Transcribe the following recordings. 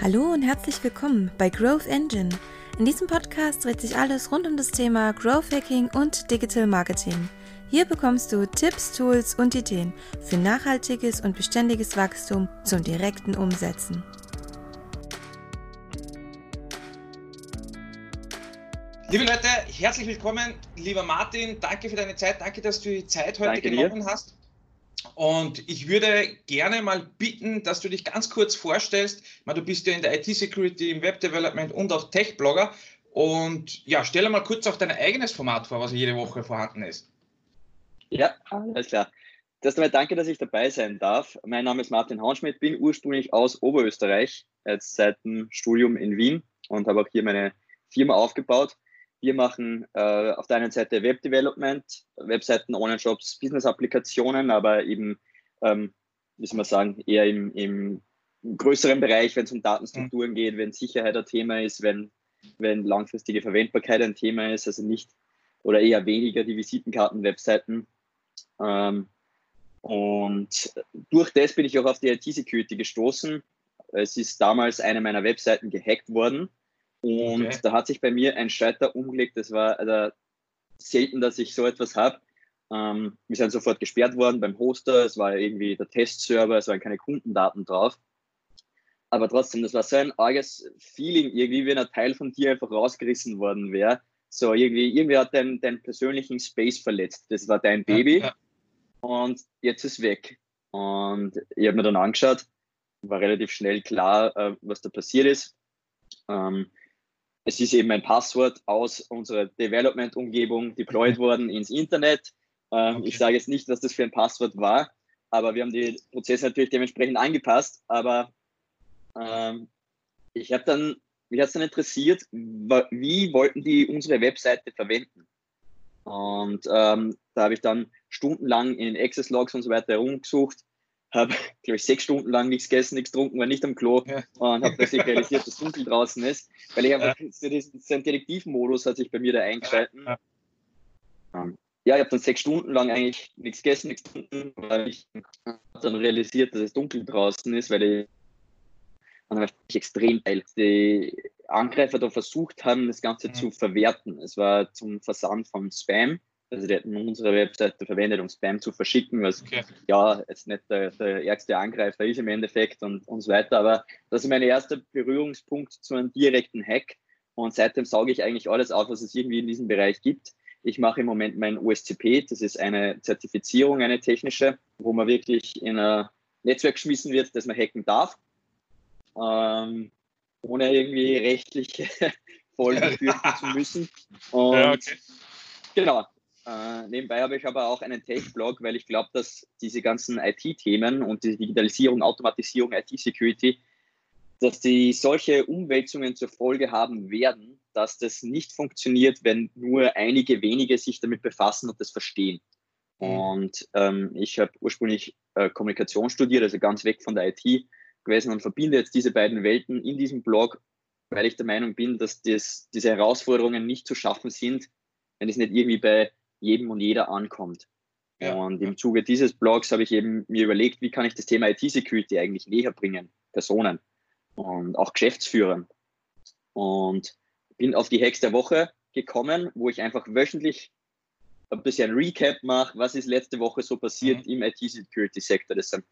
Hallo und herzlich willkommen bei Growth Engine. In diesem Podcast dreht sich alles rund um das Thema Growth Hacking und Digital Marketing. Hier bekommst du Tipps, Tools und Ideen für nachhaltiges und beständiges Wachstum zum direkten Umsetzen. Liebe Leute, herzlich willkommen. Lieber Martin, danke für deine Zeit. Danke, dass du die Zeit heute danke genommen dir. hast. Und ich würde gerne mal bitten, dass du dich ganz kurz vorstellst. Meine, du bist ja in der IT-Security, im Web-Development und auch Tech-Blogger. Und ja, stelle mal kurz auch dein eigenes Format vor, was jede Woche vorhanden ist. Ja, alles klar. Erst einmal danke, dass ich dabei sein darf. Mein Name ist Martin Haunschmidt, bin ursprünglich aus Oberösterreich, jetzt seit dem Studium in Wien und habe auch hier meine Firma aufgebaut. Wir machen äh, auf der einen Seite Web Development, Webseiten, Online-Shops, Business-Applikationen, aber eben, ähm, wie soll man sagen, eher im, im größeren Bereich, wenn es um Datenstrukturen mhm. geht, wenn Sicherheit ein Thema ist, wenn, wenn langfristige Verwendbarkeit ein Thema ist, also nicht oder eher weniger die Visitenkarten-Webseiten. Ähm, und durch das bin ich auch auf die IT-Security gestoßen. Es ist damals eine meiner Webseiten gehackt worden und okay. da hat sich bei mir ein Schalter umgelegt. Das war also selten, dass ich so etwas habe. Ähm, wir sind sofort gesperrt worden beim Hoster. Es war irgendwie der Testserver, es waren keine Kundendaten drauf. Aber trotzdem, das war so ein arges Feeling, irgendwie, wenn ein Teil von dir einfach rausgerissen worden wäre. So, irgendwie, irgendwie hat dein, dein persönlichen Space verletzt. Das war dein Baby. Ja, ja. Und jetzt ist weg. Und ich habe mir dann angeschaut, war relativ schnell klar, äh, was da passiert ist. Ähm, es ist eben ein Passwort aus unserer Development-Umgebung deployed worden ins Internet. Ähm, okay. Ich sage jetzt nicht, was das für ein Passwort war, aber wir haben die Prozesse natürlich dementsprechend angepasst. Aber ähm, ich habe dann, mich hat es dann interessiert, wie wollten die unsere Webseite verwenden? Und ähm, da habe ich dann stundenlang in Access Logs und so weiter herumgesucht habe, glaube ich, sechs Stunden lang nichts gegessen, nichts getrunken, war nicht am Klo ja. und habe plötzlich realisiert, dass es dunkel draußen ist, weil ich einfach, ja. so Detektivmodus hat sich bei mir da eingeschalten. Ja, ja ich habe dann sechs Stunden lang eigentlich nichts gegessen, nichts getrunken, weil ich dann realisiert, dass es dunkel draußen ist, weil ich und dann extrem geil. Die Angreifer da versucht haben, das Ganze mhm. zu verwerten. Es war zum Versand von Spam also die hätten unsere Webseite verwendet, um Spam zu verschicken, was okay. ja jetzt nicht der, der ärgste Angreifer ist im Endeffekt und, und so weiter. Aber das ist mein erster Berührungspunkt zu einem direkten Hack. Und seitdem sauge ich eigentlich alles auf, was es irgendwie in diesem Bereich gibt. Ich mache im Moment mein OSCP, das ist eine Zertifizierung, eine technische, wo man wirklich in ein Netzwerk geschmissen wird, das man hacken darf, ähm, ohne irgendwie rechtlich voll befürchten zu müssen. Und ja, okay. Genau, äh, nebenbei habe ich aber auch einen Tech-Blog, weil ich glaube, dass diese ganzen IT-Themen und die Digitalisierung, Automatisierung, IT-Security, dass die solche Umwälzungen zur Folge haben werden, dass das nicht funktioniert, wenn nur einige wenige sich damit befassen und das verstehen. Mhm. Und ähm, ich habe ursprünglich äh, Kommunikation studiert, also ganz weg von der IT gewesen und verbinde jetzt diese beiden Welten in diesem Blog, weil ich der Meinung bin, dass das, diese Herausforderungen nicht zu schaffen sind, wenn es nicht irgendwie bei jedem und jeder ankommt. Ja. Und im Zuge dieses Blogs habe ich eben mir überlegt, wie kann ich das Thema IT-Security eigentlich näher bringen, Personen und auch Geschäftsführern. Und bin auf die Hacks der Woche gekommen, wo ich einfach wöchentlich ein bisschen Recap mache, was ist letzte Woche so passiert mhm. im IT-Security-Sektor. Das sind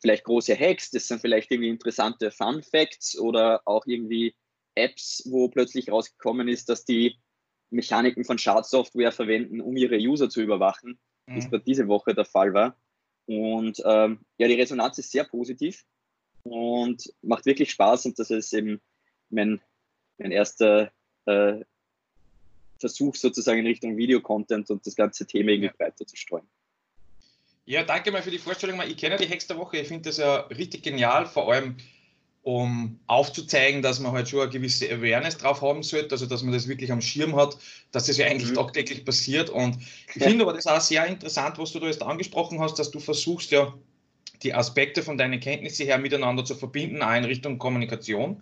vielleicht große Hacks, das sind vielleicht irgendwie interessante Fun Facts oder auch irgendwie Apps, wo plötzlich rausgekommen ist, dass die Mechaniken von Schadsoftware verwenden, um ihre User zu überwachen, mhm. wie es gerade diese Woche der Fall war. Und ähm, ja, die Resonanz ist sehr positiv und macht wirklich Spaß und das ist eben mein, mein erster äh, Versuch sozusagen in Richtung Videocontent und das ganze Thema irgendwie ja. weiter zu streuen. Ja, danke mal für die Vorstellung. Ich kenne die Hex der Woche, ich finde das ja richtig genial, vor allem um aufzuzeigen, dass man halt schon eine gewisse Awareness drauf haben sollte, also dass man das wirklich am Schirm hat, dass das ja eigentlich mhm. tagtäglich passiert. Und ich finde aber das auch sehr interessant, was du da jetzt angesprochen hast, dass du versuchst ja die Aspekte von deinen Kenntnissen her miteinander zu verbinden, auch in Richtung Kommunikation.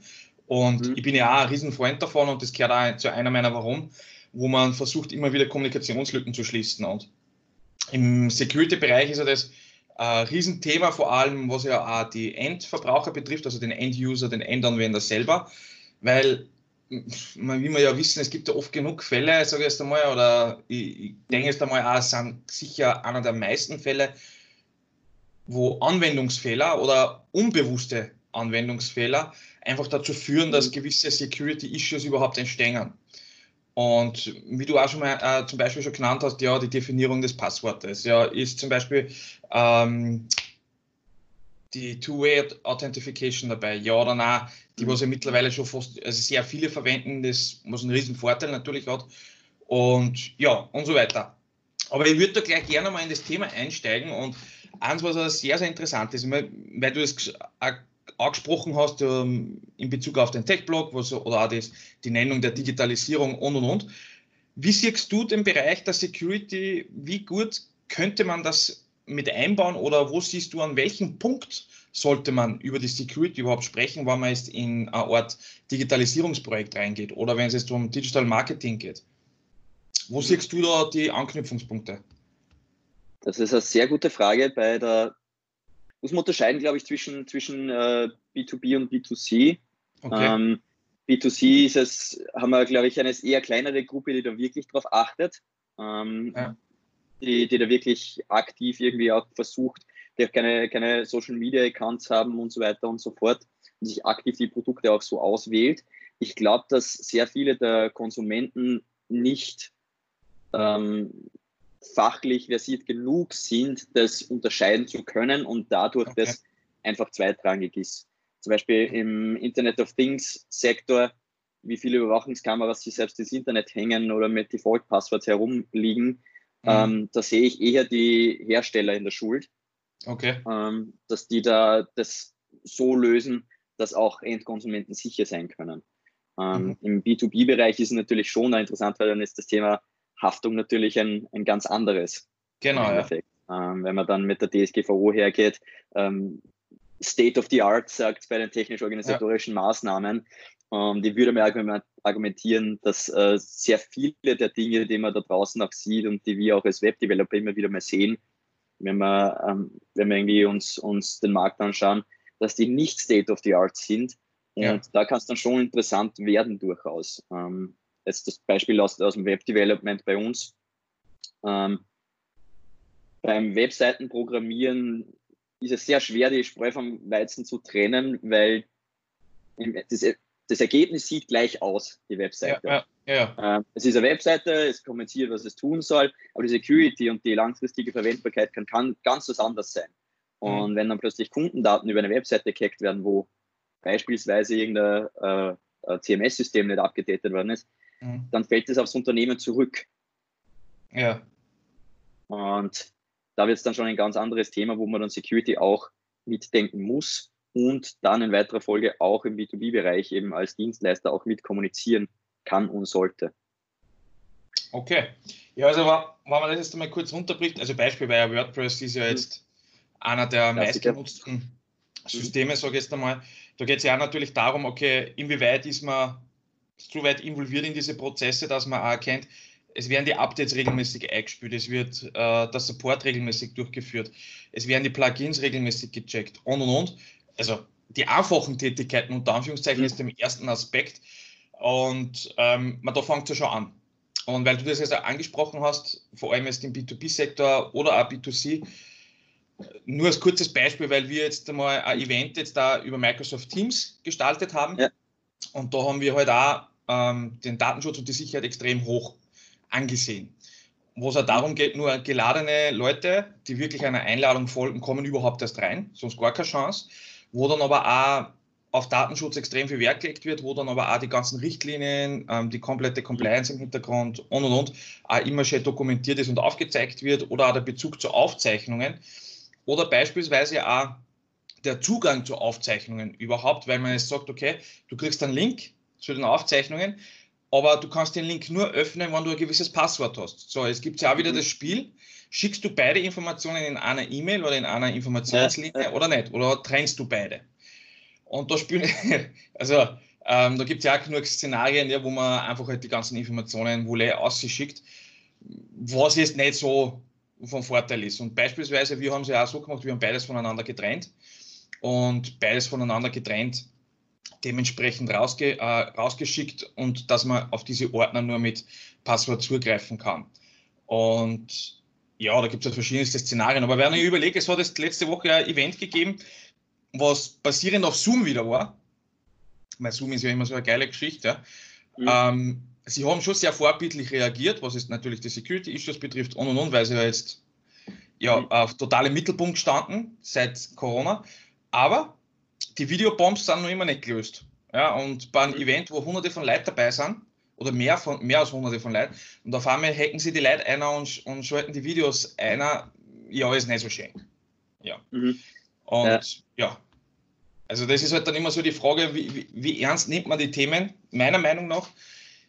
Und mhm. ich bin ja auch ein Riesenfreund davon und das gehört auch zu einer meiner Warum, wo man versucht, immer wieder Kommunikationslücken zu schließen. Und im Security-Bereich ist ja das ein Riesenthema, vor allem was ja auch die Endverbraucher betrifft, also den End-User, den Endanwender selber, weil wie wir ja wissen, es gibt ja oft genug Fälle, sage ich jetzt einmal, oder ich, ich denke jetzt einmal auch, es sind sicher einer der meisten Fälle, wo Anwendungsfehler oder unbewusste Anwendungsfehler einfach dazu führen, dass gewisse Security-Issues überhaupt entstehen. Und wie du auch schon mal äh, zum Beispiel schon genannt hast, ja, die Definierung des Passwortes, ja, ist zum Beispiel ähm, die Two-Way Authentification dabei, ja oder nein, die was ja mittlerweile schon fast, also sehr viele verwenden, das was einen riesen Vorteil natürlich hat. Und ja, und so weiter. Aber ich würde da gleich gerne mal in das Thema einsteigen. Und eins, was sehr, sehr interessant ist, weil du das angesprochen hast ähm, in Bezug auf den Tech-Blog oder auch das, die Nennung der Digitalisierung und und und. Wie siehst du den Bereich der Security? Wie gut könnte man das mit einbauen oder wo siehst du, an welchem Punkt sollte man über die Security überhaupt sprechen, wenn man jetzt in eine Art Digitalisierungsprojekt reingeht oder wenn es jetzt um Digital Marketing geht? Wo siehst du da die Anknüpfungspunkte? Das ist eine sehr gute Frage. Bei der muss man unterscheiden, glaube ich, zwischen, zwischen äh, B2B und B2C. Okay. Ähm, B2C ist es, haben wir, glaube ich, eine eher kleinere Gruppe, die da wirklich drauf achtet, ähm, ja. die, die da wirklich aktiv irgendwie auch versucht, die auch keine, keine Social Media Accounts haben und so weiter und so fort und sich aktiv die Produkte auch so auswählt. Ich glaube, dass sehr viele der Konsumenten nicht ähm, fachlich versiert genug sind, das unterscheiden zu können und dadurch okay. das einfach zweitrangig ist. Zum Beispiel im Internet of Things Sektor, wie viele Überwachungskameras sich selbst ins Internet hängen oder mit Default-Passworts herumliegen, mhm. ähm, da sehe ich eher die Hersteller in der Schuld. Okay. Ähm, dass die da das so lösen, dass auch Endkonsumenten sicher sein können. Ähm, mhm. Im B2B-Bereich ist es natürlich schon interessant, weil dann ist das Thema Haftung natürlich ein, ein ganz anderes. Genau. Ja. Ähm, wenn man dann mit der DSGVO hergeht, ähm, State of the Art sagt bei den technisch-organisatorischen ja. Maßnahmen, ähm, die würde mir argumentieren, dass äh, sehr viele der Dinge, die man da draußen auch sieht und die wir auch als Webdeveloper immer wieder mal sehen, wenn wir, ähm, wenn wir irgendwie uns, uns den Markt anschauen, dass die nicht State of the Art sind. Und ja. da kann es dann schon interessant werden durchaus. Ähm, jetzt das Beispiel aus, aus dem Web-Development bei uns. Ähm, beim Webseitenprogrammieren ist es sehr schwer, die Spreu vom Weizen zu trennen, weil das, das Ergebnis sieht gleich aus, die Webseite. Ja, ja, ja. Ähm, es ist eine Webseite, es kommuniziert, was es tun soll, aber die Security und die langfristige Verwendbarkeit kann, kann ganz was anderes sein. Und mhm. wenn dann plötzlich Kundendaten über eine Webseite gehackt werden, wo beispielsweise irgendein äh, CMS-System nicht abgedatet worden ist, mhm. dann fällt es aufs Unternehmen zurück. Ja. Und da wird es dann schon ein ganz anderes Thema, wo man dann Security auch mitdenken muss und dann in weiterer Folge auch im B2B-Bereich eben als Dienstleister auch mit kommunizieren kann und sollte. Okay. Ja, also wenn man das jetzt mal kurz runterbricht, also Beispiel bei WordPress ist ja jetzt mhm. einer der meistgenutzten Systeme, sage ich jetzt einmal. Da geht es ja auch natürlich darum, okay, inwieweit ist man so weit involviert in diese Prozesse, dass man auch erkennt, es werden die Updates regelmäßig eingespielt, es wird äh, der Support regelmäßig durchgeführt, es werden die Plugins regelmäßig gecheckt und und und. Also die einfachen Tätigkeiten unter Anführungszeichen ist im ersten Aspekt und ähm, man, da fängt es ja schon an. Und weil du das jetzt auch angesprochen hast, vor allem jetzt im B2B-Sektor oder auch B2C, nur als kurzes Beispiel, weil wir jetzt einmal ein Event jetzt da über Microsoft Teams gestaltet haben. Ja. Und da haben wir halt auch ähm, den Datenschutz und die Sicherheit extrem hoch angesehen. Wo es auch darum geht, nur geladene Leute, die wirklich einer Einladung folgen, kommen überhaupt erst rein, sonst gar keine Chance. Wo dann aber auch auf Datenschutz extrem viel Wert gelegt wird, wo dann aber auch die ganzen Richtlinien, ähm, die komplette Compliance im Hintergrund und und und auch immer schön dokumentiert ist und aufgezeigt wird oder auch der Bezug zu Aufzeichnungen oder beispielsweise auch der Zugang zu Aufzeichnungen überhaupt, weil man jetzt sagt, okay, du kriegst einen Link zu den Aufzeichnungen, aber du kannst den Link nur öffnen, wenn du ein gewisses Passwort hast. So, es gibt ja auch wieder mhm. das Spiel, schickst du beide Informationen in einer E-Mail oder in einer Informationslinie ja. oder nicht? Oder trennst du beide? Und da spielen, also ähm, da gibt es ja auch genug Szenarien, ja, wo man einfach halt die ganzen Informationen wohl ausschickt, was jetzt nicht so von Vorteil ist. Und beispielsweise, wir haben es ja auch so gemacht, wir haben beides voneinander getrennt und beides voneinander getrennt dementsprechend rausge äh, rausgeschickt und dass man auf diese Ordner nur mit Passwort zugreifen kann. Und ja, da gibt es ja verschiedenste Szenarien. Aber wenn ich überlege, es hat jetzt letzte Woche ein Event gegeben, was basierend auf Zoom wieder war. Weil Zoom ist ja immer so eine geile Geschichte. Mhm. Ähm, sie haben schon sehr vorbildlich reagiert, was es natürlich die Security-Issues betrifft und und und, weil sie ja jetzt ja, mhm. auf total im Mittelpunkt standen seit Corona. Aber die Videobombs sind noch immer nicht gelöst. Ja, und bei einem. Event, wo hunderte von Leuten dabei sind, oder mehr, von, mehr als hunderte von Leuten, und auf einmal hacken sie die Leute einer und, und schalten die Videos einer, ja, ist nicht so schön. Ja. Mhm. Und ja. ja. also das ist halt dann immer so die Frage, wie, wie, wie ernst nimmt man die Themen, meiner Meinung nach,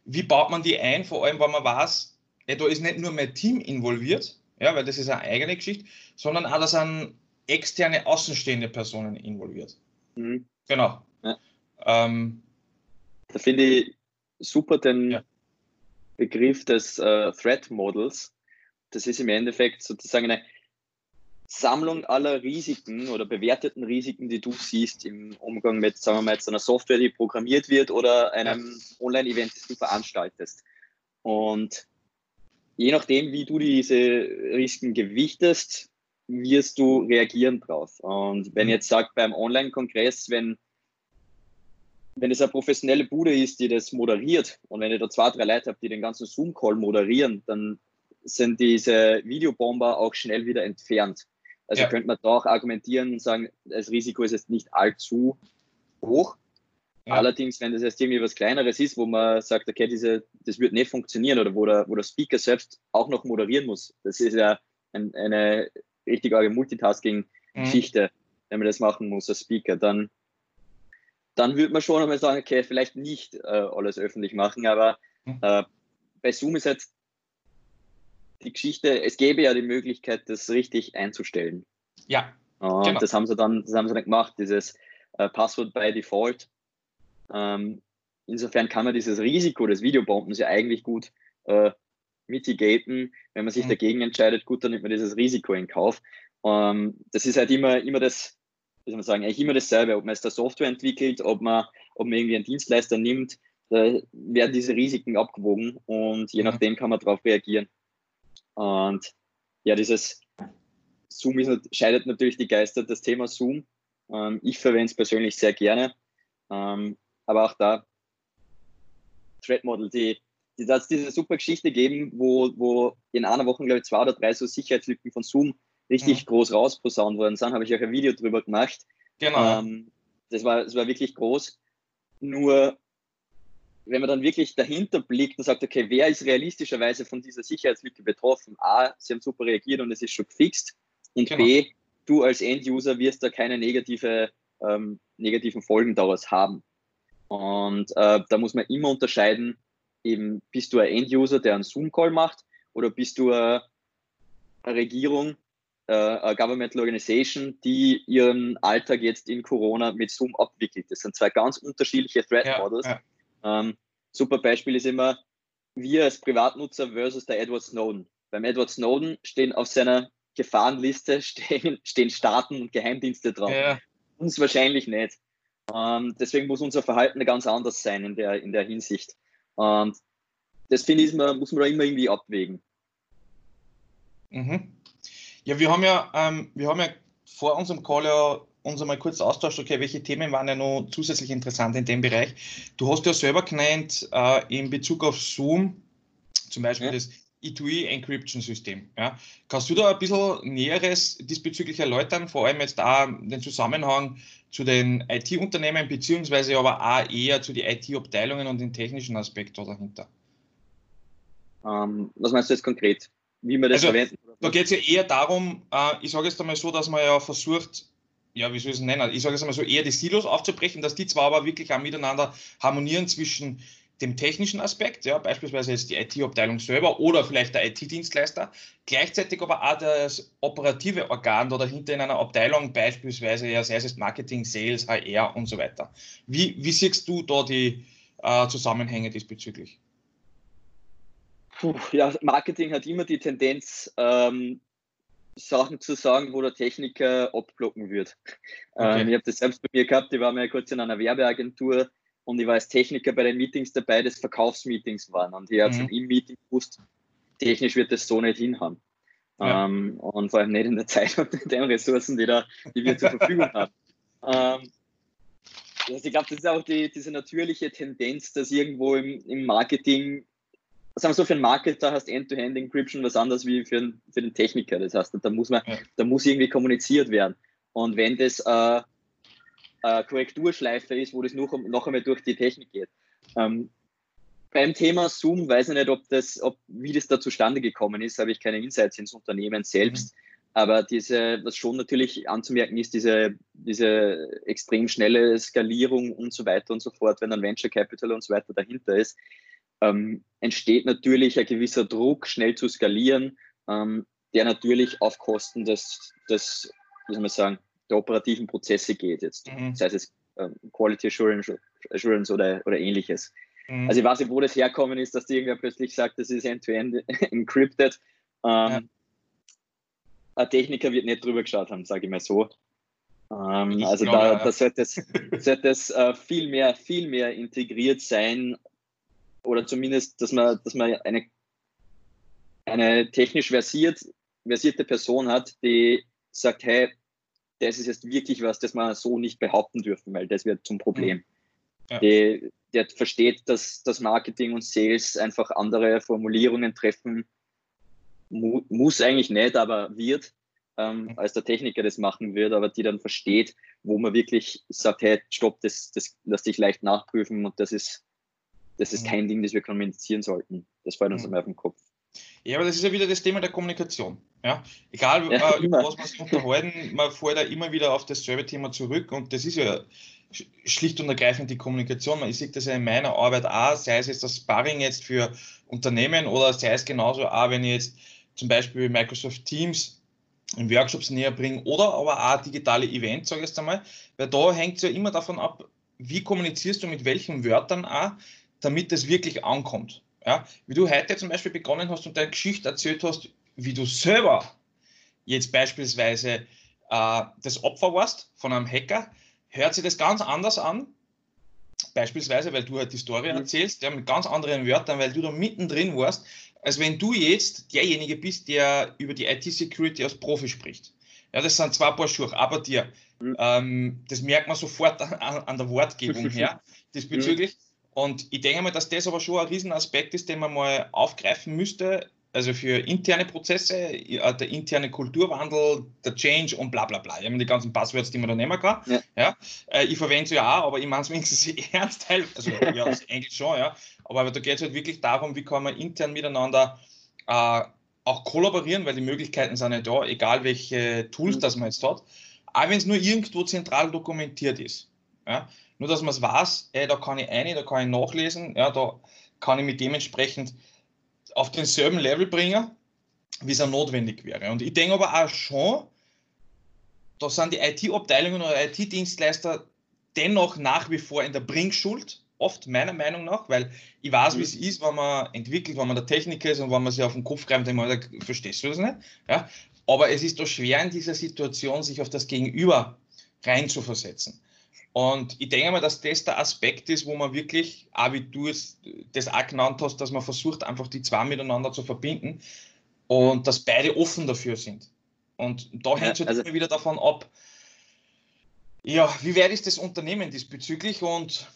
wie baut man die ein, vor allem, wenn man weiß, ja, da ist nicht nur mein Team involviert, ja, weil das ist eine eigene Geschichte, sondern auch, da sind externe, außenstehende Personen involviert. Mhm. Genau. Ja. Ähm, da finde ich super den ja. Begriff des äh, Threat Models. Das ist im Endeffekt sozusagen eine Sammlung aller Risiken oder bewerteten Risiken, die du siehst im Umgang mit, sagen wir mal, jetzt einer Software, die programmiert wird oder einem. Online-Event, das du veranstaltest. Und je nachdem, wie du diese Risiken gewichtest, wirst du reagieren drauf. Und wenn mhm. jetzt sagt beim Online-Kongress, wenn wenn es eine professionelle Bude ist, die das moderiert und wenn ihr da zwei, drei Leute habt, die den ganzen Zoom-Call moderieren, dann sind diese Videobomber auch schnell wieder entfernt. Also ja. könnte man da auch argumentieren und sagen, das Risiko ist jetzt nicht allzu hoch. Ja. Allerdings, wenn das jetzt irgendwie was Kleineres ist, wo man sagt, okay, diese, das wird nicht funktionieren oder wo der, wo der Speaker selbst auch noch moderieren muss, das ist ja ein, eine richtig arge Multitasking-Geschichte, mhm. wenn man das machen muss als Speaker, dann, dann würde man schon einmal sagen, okay, vielleicht nicht äh, alles öffentlich machen, aber mhm. äh, bei Zoom ist jetzt die Geschichte, es gäbe ja die Möglichkeit, das richtig einzustellen. Ja. Und genau. das haben sie dann, das haben sie dann gemacht, dieses äh, Passwort by Default. Ähm, insofern kann man dieses Risiko des Videobombens ja eigentlich gut äh, mitigaten. Wenn man sich mhm. dagegen entscheidet, gut, dann nimmt man dieses Risiko in Kauf. Ähm, das ist halt immer, immer das, wie soll man sagen, eigentlich immer dasselbe, ob man es der Software entwickelt, ob man, ob man irgendwie einen Dienstleister nimmt, da werden diese Risiken abgewogen und je nachdem kann man darauf reagieren. Und ja, dieses Zoom ist, scheidet natürlich die Geister, das Thema Zoom. Ähm, ich verwende es persönlich sehr gerne. Ähm, aber auch da, Threat Model, die, die hat diese super Geschichte geben, wo, wo in einer Woche, glaube ich, zwei oder drei so Sicherheitslücken von Zoom richtig mhm. groß rausposaunt worden sind. Habe ich auch ein Video drüber gemacht. Genau. Ähm, das, war, das war wirklich groß. Nur, wenn man dann wirklich dahinter blickt und sagt, okay, wer ist realistischerweise von dieser Sicherheitslücke betroffen? A, sie haben super reagiert und es ist schon gefixt. Und genau. B, du als End-User wirst da keine negative, ähm, negativen Folgen daraus haben. Und äh, da muss man immer unterscheiden, eben bist du ein End-User, der einen Zoom-Call macht oder bist du eine, Regierung, äh, eine Governmental Organization, die ihren Alltag jetzt in Corona mit Zoom abwickelt. Das sind zwei ganz unterschiedliche Threat Models. Ja, ja. Ähm, super Beispiel ist immer wir als Privatnutzer versus der Edward Snowden. Beim Edward Snowden stehen auf seiner Gefahrenliste stehen, stehen Staaten und Geheimdienste drauf. Ja. Uns wahrscheinlich nicht. Ähm, deswegen muss unser Verhalten ganz anders sein in der, in der Hinsicht. Und das finde ich, muss man da immer irgendwie abwägen. Mhm. Ja, wir haben ja, ähm, wir haben ja vor unserem Call ja uns einmal kurz austauscht, okay, welche Themen waren ja noch zusätzlich interessant in dem Bereich. Du hast ja selber genannt, äh, in Bezug auf Zoom, zum Beispiel ja. das E2E-Encryption-System. Ja. Kannst du da ein bisschen Näheres diesbezüglich erläutern, vor allem jetzt da den Zusammenhang zu den IT-Unternehmen, beziehungsweise aber auch eher zu den IT-Abteilungen und den technischen Aspekt dahinter? Ähm, was meinst du jetzt konkret? Wie wir das also, verwenden? Da geht es ja eher darum, äh, ich sage jetzt einmal so, dass man ja versucht, ja, wie soll ich es nennen? Ich sage jetzt einmal so, eher die Silos aufzubrechen, dass die zwar aber wirklich auch miteinander harmonieren zwischen dem technischen Aspekt, ja, beispielsweise jetzt die IT-Abteilung selber oder vielleicht der IT-Dienstleister, gleichzeitig aber auch das operative Organ da dahinter in einer Abteilung, beispielsweise ja, sei es Marketing, Sales, HR und so weiter. Wie, wie siehst du da die äh, Zusammenhänge diesbezüglich? Puh, ja, Marketing hat immer die Tendenz, ähm, Sachen zu sagen, wo der Techniker abblocken wird. Okay. Ähm, ich habe das selbst bei mir gehabt, ich war mal kurz in einer Werbeagentur und ich war als Techniker bei den Meetings dabei, das Verkaufsmeetings waren. Und ich habe mhm. schon im Meeting gewusst, technisch wird das so nicht hinhauen. Ja. Ähm, und vor allem nicht in der Zeit und den Ressourcen, die, da, die wir zur Verfügung haben. Ähm, also ich glaube, das ist auch die, diese natürliche Tendenz, dass irgendwo im, im Marketing, sagen wir so, für einen Marketer hast End-to-Hand-Encryption was anderes wie für, einen, für den Techniker. Das heißt, da muss man, ja. da muss irgendwie kommuniziert werden. Und wenn das äh, eine Korrekturschleife ist, wo das noch, noch einmal durch die Technik geht. Ähm, beim Thema Zoom weiß ich nicht, ob das, ob, wie das da zustande gekommen ist, habe ich keine Insights ins Unternehmen selbst. Mhm. Aber diese, was schon natürlich anzumerken ist, diese, diese extrem schnelle Skalierung und so weiter und so fort, wenn ein Venture Capital und so weiter dahinter ist, ähm, entsteht natürlich ein gewisser Druck, schnell zu skalieren, ähm, der natürlich auf Kosten des, des, wie soll man sagen, der operativen Prozesse geht jetzt. Mhm. Sei es ähm, Quality Assurance, Assurance oder, oder ähnliches. Mhm. Also ich weiß nicht, wo das herkommen ist, dass irgendwer plötzlich sagt, das ist end-to-end -end encrypted. Ähm, ja ein Techniker wird nicht drüber geschaut haben, sage ich mal so. Ähm, also glaube, da, da, sollte es, sollte es äh, viel, mehr, viel mehr integriert sein oder zumindest, dass man, dass man eine, eine technisch versiert, versierte Person hat, die sagt, hey, das ist jetzt wirklich was, das man so nicht behaupten dürfen, weil das wird zum Problem. Ja. Die, der versteht, dass das Marketing und Sales einfach andere Formulierungen treffen mu muss eigentlich nicht, aber wird, ähm, mhm. als der Techniker das machen wird, aber die dann versteht, wo man wirklich sagt, hey, stopp, das, das lass dich leicht nachprüfen und das ist, das ist mhm. kein Ding, das wir kommunizieren sollten. Das fällt uns mhm. einmal auf den Kopf. Ja, aber das ist ja wieder das Thema der Kommunikation. Ja? Egal, ja, äh, über was wir uns unterhalten, man fällt da immer wieder auf dasselbe Thema zurück und das ist ja schlicht und ergreifend die Kommunikation. Ich sehe das ja in meiner Arbeit auch, sei es jetzt das Sparring jetzt für Unternehmen oder sei es genauso auch, wenn ich jetzt zum Beispiel Microsoft Teams in Workshops näher bringen oder aber auch digitale Events, sage ich jetzt einmal, weil da hängt es ja immer davon ab, wie kommunizierst du mit welchen Wörtern auch, damit es wirklich ankommt. Ja? Wie du heute zum Beispiel begonnen hast und deine Geschichte erzählt hast, wie du selber jetzt beispielsweise äh, das Opfer warst von einem Hacker, hört sich das ganz anders an, beispielsweise, weil du halt die Story mhm. erzählst, ja, mit ganz anderen Wörtern, weil du da mittendrin warst, als wenn du jetzt derjenige bist, der über die IT-Security als Profi spricht. Ja, das sind zwei Paar Schuhe, aber dir. Mhm. Ähm, das merkt man sofort an, an der Wortgebung her, diesbezüglich. Mhm. Und ich denke mal, dass das aber schon ein Riesenaspekt ist, den man mal aufgreifen müsste, also für interne Prozesse, der interne Kulturwandel, der Change und bla bla bla. Ich habe die ganzen Passwörter, die man da nehmen kann. Ja. ja. Äh, ich verwende sie ja auch, aber ich meine es wenigstens ernst, also ja, eigentlich schon, ja. Aber da geht es halt wirklich darum, wie kann man intern miteinander äh, auch kollaborieren, weil die Möglichkeiten sind ja da, egal welche Tools mhm. das man jetzt hat. Auch wenn es nur irgendwo zentral dokumentiert ist. Ja. Nur, dass man es weiß, ey, da kann ich eine, da kann ich nachlesen, ja, da kann ich mit dementsprechend auf denselben Level bringen, wie es auch notwendig wäre. Und ich denke aber auch schon, da sind die IT-Abteilungen oder IT-Dienstleister dennoch nach wie vor in der Bringschuld, oft meiner Meinung nach, weil ich weiß, wie es mhm. ist, wenn man entwickelt, wenn man der Techniker ist und wenn man sich auf den Kopf greift, dann man, verstehst du das nicht? Ja? Aber es ist doch schwer in dieser Situation, sich auf das Gegenüber reinzuversetzen. Und ich denke mal, dass das der Aspekt ist, wo man wirklich, auch wie du es das auch genannt hast, dass man versucht, einfach die zwei miteinander zu verbinden und dass beide offen dafür sind. Und da hängt es ja, halt also, immer wieder davon ab, ja, wie weit ist das Unternehmen diesbezüglich und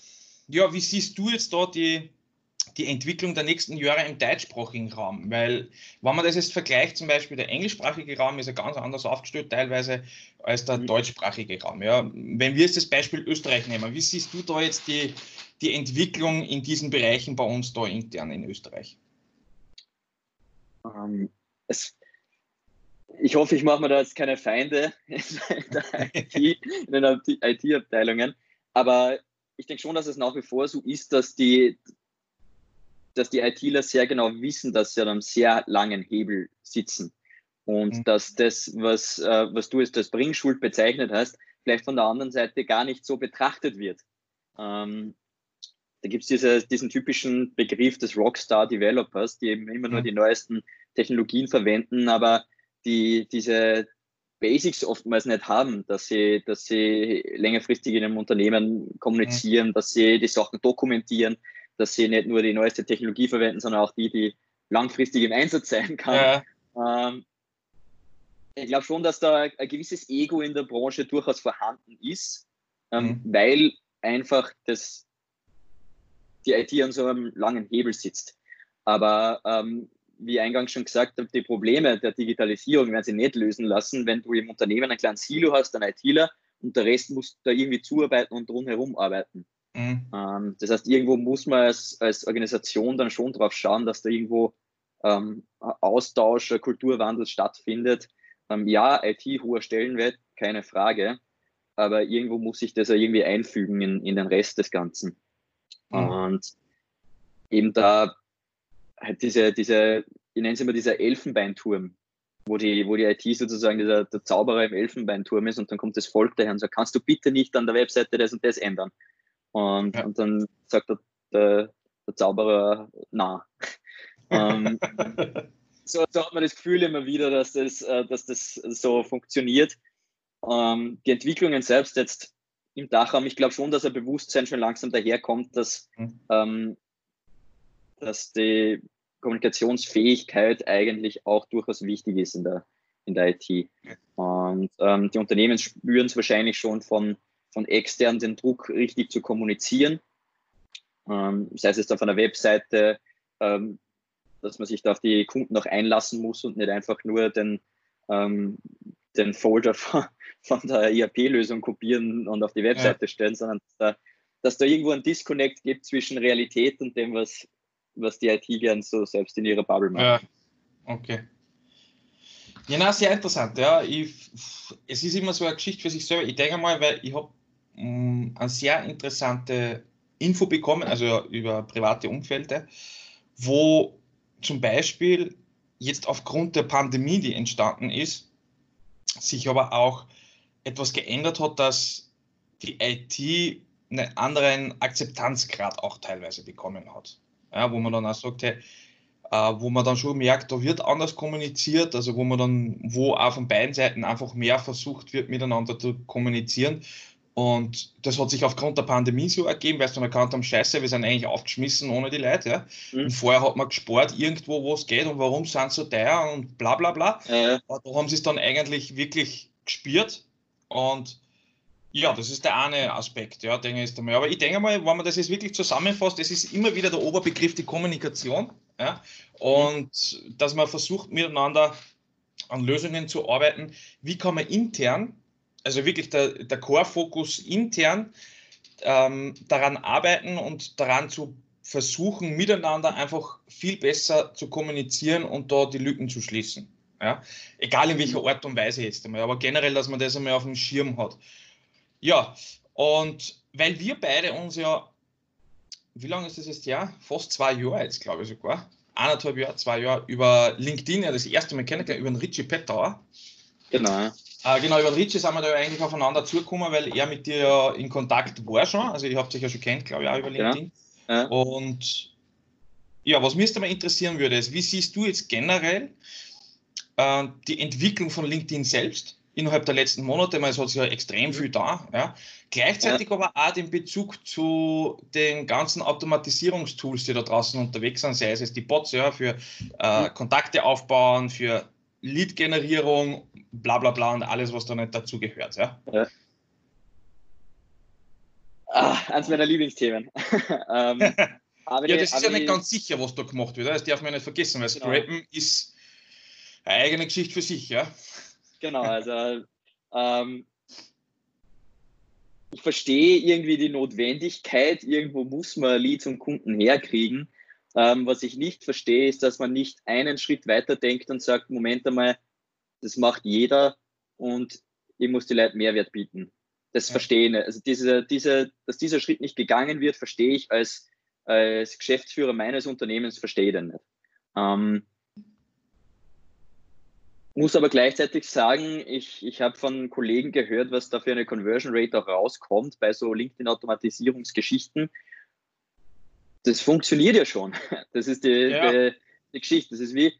ja, wie siehst du jetzt da die, die Entwicklung der nächsten Jahre im deutschsprachigen Raum. Weil, wenn man das jetzt vergleicht, zum Beispiel der englischsprachige Raum ist ja ganz anders aufgestellt teilweise als der mhm. deutschsprachige Raum. Ja. Wenn wir jetzt das Beispiel Österreich nehmen, wie siehst du da jetzt die, die Entwicklung in diesen Bereichen bei uns da intern in Österreich? Um, ähm, es, ich hoffe, ich mache mir da jetzt keine Feinde in, IT, in den IT-Abteilungen, aber ich denke schon, dass es nach wie vor so ist, dass die, dass die ITler sehr genau wissen, dass sie an einem sehr langen Hebel sitzen. Und mhm. dass das, was, äh, was du jetzt als Bringschuld bezeichnet hast, vielleicht von der anderen Seite gar nicht so betrachtet wird. Ähm, da gibt es diese, diesen typischen Begriff des Rockstar Developers, die eben immer nur mhm. die neuesten Technologien verwenden, aber die diese Basics oftmals nicht haben, dass sie, dass sie längerfristig in einem Unternehmen kommunizieren, mhm. dass sie die Sachen dokumentieren, dass sie nicht nur die neueste Technologie verwenden, sondern auch die, die langfristig im Einsatz sein kann. Ja. Ähm, ich glaube schon, dass da ein gewisses Ego in der Branche durchaus vorhanden ist, ähm, mhm. weil einfach das, die IT an so einem langen Hebel sitzt. Aber ähm, wie eingangs schon gesagt habe, die Probleme der Digitalisierung werden sie nicht lösen lassen, wenn du im Unternehmen ein kleines Silo hast, einen ITler und der Rest muss da irgendwie zuarbeiten und drumherum arbeiten. Mhm. Ähm, das heißt, irgendwo muss man als, als Organisation dann schon drauf schauen, dass da irgendwo ähm, Austausch, Kulturwandel stattfindet. Ähm, ja, IT hoher Stellenwert, keine Frage, aber irgendwo muss sich das ja irgendwie einfügen in, in den Rest des Ganzen. Mhm. Und eben da halt diese, diese, ich nenne es immer dieser Elfenbeinturm, wo die, wo die IT sozusagen dieser, der Zauberer im Elfenbeinturm ist und dann kommt das Volk daher und sagt, kannst du bitte nicht an der Webseite das und das ändern? Und, ja. und dann sagt der, der, der Zauberer, na. ähm, so, so, hat man das Gefühl immer wieder, dass das, äh, dass das so funktioniert. Ähm, die Entwicklungen selbst jetzt im Dachraum, ich glaube schon, dass ein Bewusstsein schon langsam daherkommt, dass, mhm. ähm, dass die Kommunikationsfähigkeit eigentlich auch durchaus wichtig ist in der, in der IT. Und ähm, die Unternehmen spüren es wahrscheinlich schon von, von extern den Druck, richtig zu kommunizieren. Ähm, sei es jetzt auf einer Webseite, ähm, dass man sich da auf die Kunden auch einlassen muss und nicht einfach nur den, ähm, den Folder von, von der ERP-Lösung kopieren und auf die Webseite ja. stellen, sondern dass da, dass da irgendwo ein Disconnect gibt zwischen Realität und dem, was, was die IT gern so selbst in ihrer Bubble macht. Ja, okay. Ja, na, sehr interessant. Ja, ich, es ist immer so eine Geschichte für sich selber. Ich denke mal, weil ich habe eine sehr interessante Info bekommen, also über private Umfelder, wo zum Beispiel jetzt aufgrund der Pandemie, die entstanden ist, sich aber auch etwas geändert hat, dass die IT einen anderen Akzeptanzgrad auch teilweise bekommen hat. Ja, wo man dann auch sagt, hey, äh, wo man dann schon merkt, da wird anders kommuniziert, also wo man dann, wo auch von beiden Seiten einfach mehr versucht wird, miteinander zu kommunizieren und das hat sich aufgrund der Pandemie so ergeben, weil sie dann erkannt haben, scheiße, wir sind eigentlich aufgeschmissen ohne die Leute. Ja? Mhm. Und vorher hat man gespart irgendwo, wo es geht und warum sind so teuer und bla bla bla. Ja. Da haben sie es dann eigentlich wirklich gespürt. Und ja, das ist der eine Aspekt, ja, denke ich einmal. Aber ich denke mal, wenn man das jetzt wirklich zusammenfasst, das ist immer wieder der Oberbegriff die Kommunikation. Ja? Und mhm. dass man versucht, miteinander an Lösungen zu arbeiten. Wie kann man intern also wirklich der, der Core-Fokus intern ähm, daran arbeiten und daran zu versuchen, miteinander einfach viel besser zu kommunizieren und da die Lücken zu schließen. Ja? Egal in welcher Art und Weise jetzt einmal, aber generell, dass man das einmal auf dem Schirm hat. Ja, und weil wir beide uns ja, wie lange ist das jetzt ja? Fast zwei Jahre jetzt, glaube ich sogar. Eineinhalb Jahre, zwei Jahre über LinkedIn ja das erste Mal kennengelernt, über den Richie Pettauer. Genau. Äh, genau, über Richie sind wir da eigentlich aufeinander zugekommen, weil er mit dir ja in Kontakt war schon. Also ihr habt euch ja schon kennt, glaube ich, auch über LinkedIn. Ja. Ja. Und ja, was mich mal interessieren würde, ist, wie siehst du jetzt generell äh, die Entwicklung von LinkedIn selbst innerhalb der letzten Monate? Weil es hat sich ja extrem viel da. Ja. Gleichzeitig ja. aber auch den Bezug zu den ganzen Automatisierungstools, die da draußen unterwegs sind, sei es die Bots ja, für äh, Kontakte aufbauen, für Lead-Generierung, bla bla bla und alles, was da nicht dazu gehört. Ja? ja. Ah, eins meiner Lieblingsthemen. ähm, ja, das ist ja nicht ganz sicher, was da gemacht wird. Das darf man nicht vergessen, weil genau. Scrappen ist eine eigene Geschichte für sich. Ja? Genau, also ähm, ich verstehe irgendwie die Notwendigkeit, irgendwo muss man Leads und Kunden herkriegen. Ähm, was ich nicht verstehe, ist, dass man nicht einen Schritt weiter denkt und sagt, Moment einmal, das macht jeder und ich muss die Leute Mehrwert bieten. Das ja. verstehe ich nicht. Also diese, diese, dass dieser Schritt nicht gegangen wird, verstehe ich als, als Geschäftsführer meines Unternehmens, verstehe ich dann nicht. Ähm, muss aber gleichzeitig sagen, ich, ich habe von Kollegen gehört, was da für eine Conversion Rate auch rauskommt bei so LinkedIn-Automatisierungsgeschichten das funktioniert ja schon. Das ist die, ja. die, die, Geschichte. Das ist wie,